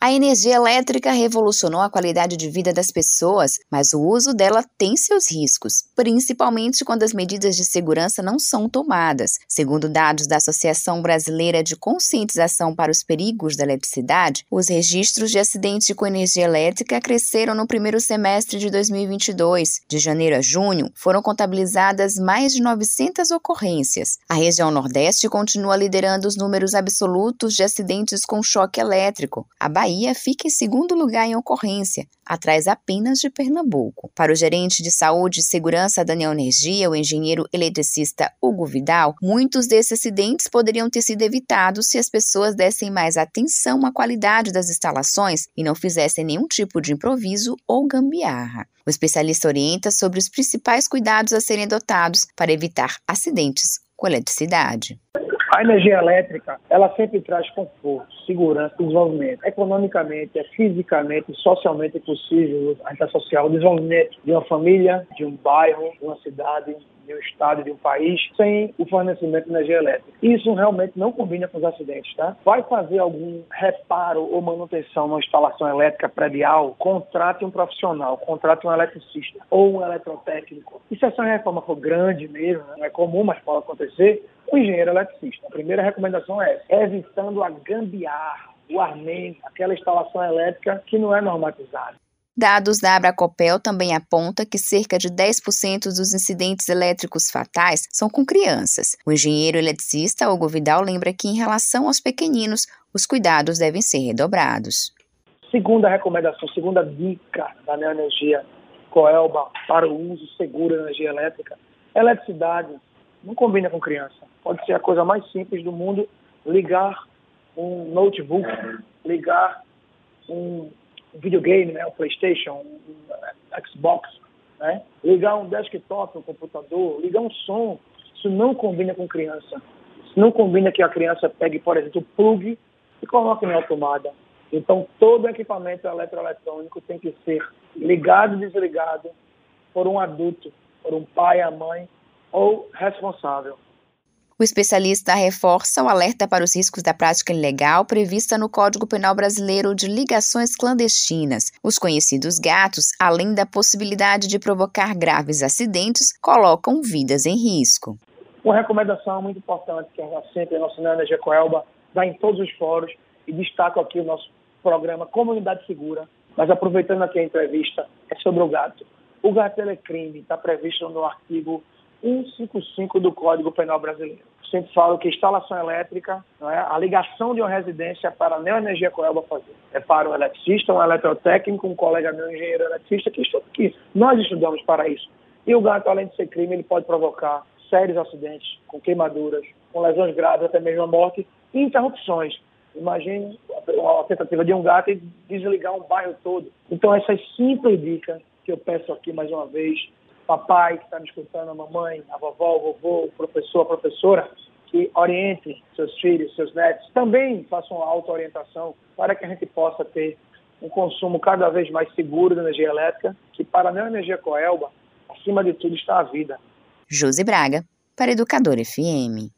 A energia elétrica revolucionou a qualidade de vida das pessoas, mas o uso dela tem seus riscos, principalmente quando as medidas de segurança não são tomadas. Segundo dados da Associação Brasileira de Conscientização para os Perigos da Eletricidade, os registros de acidentes com energia elétrica cresceram no primeiro semestre de 2022. De janeiro a junho, foram contabilizadas mais de 900 ocorrências. A região Nordeste continua liderando os números absolutos de acidentes com choque elétrico. A Bahia Bahia fica em segundo lugar em ocorrência, atrás apenas de Pernambuco. Para o gerente de saúde e segurança da Neoenergia, o engenheiro eletricista Hugo Vidal, muitos desses acidentes poderiam ter sido evitados se as pessoas dessem mais atenção à qualidade das instalações e não fizessem nenhum tipo de improviso ou gambiarra. O especialista orienta sobre os principais cuidados a serem adotados para evitar acidentes com eletricidade. A energia elétrica, ela sempre traz conforto, segurança desenvolvimento. Economicamente, é fisicamente, socialmente possível a gente associar o desenvolvimento de uma família, de um bairro, de uma cidade, de um estado, de um país, sem o fornecimento de energia elétrica. Isso realmente não combina com os acidentes, tá? Vai fazer algum reparo ou manutenção numa instalação elétrica predial, contrate um profissional, contrate um eletricista ou um eletrotécnico. E se essa reforma for grande mesmo, né? não é comum, mas pode acontecer, o engenheiro eletricista. A primeira recomendação é essa, evitando a gambiarra, o armênio, aquela instalação elétrica que não é normatizada. Dados da Abracopel também apontam que cerca de 10% dos incidentes elétricos fatais são com crianças. O engenheiro eletricista Hugo Vidal lembra que, em relação aos pequeninos, os cuidados devem ser redobrados. Segunda recomendação, segunda dica da Neoenergia Coelba para o uso seguro da energia elétrica, eletricidade não combina com criança. Pode ser a coisa mais simples do mundo ligar um notebook, ligar um videogame, né, um PlayStation, um Xbox, né, ligar um desktop, um computador, ligar um som. Isso não combina com criança. Isso não combina que a criança pegue, por exemplo, o plug e coloque na tomada. Então, todo equipamento eletroeletrônico tem que ser ligado e desligado por um adulto, por um pai, a mãe ou responsável. O especialista reforça o alerta para os riscos da prática ilegal prevista no Código Penal Brasileiro de ligações clandestinas. Os conhecidos gatos, além da possibilidade de provocar graves acidentes, colocam vidas em risco. Uma recomendação muito importante que a sempre a nossa Energia Coelba dá em todos os fóruns e destaco aqui o nosso programa Comunidade Segura, mas aproveitando aqui a entrevista, é sobre o gato. O gato é crime, está previsto no artigo 155 do Código Penal Brasileiro. Sempre falo que instalação elétrica, é, a ligação de uma residência para a Neoenergia Coelba fazer. É para um eletricista, um eletrotécnico, um colega meu, engenheiro eletricista, que estuda aqui. Nós estudamos para isso. E o gato, além de ser crime, ele pode provocar sérios acidentes, com queimaduras, com lesões graves, até mesmo a morte, e interrupções. Imagine a tentativa de um gato e desligar um bairro todo. Então, essas simples dicas que eu peço aqui mais uma vez, papai que está me escutando, a mamãe, a vovó, o vovô, o professor, a professora, que oriente seus filhos, seus netos, também façam auto-orientação para que a gente possa ter um consumo cada vez mais seguro de energia elétrica, que para a Neoenergia Coelba, acima de tudo, está a vida. Josi Braga, para Educador FM.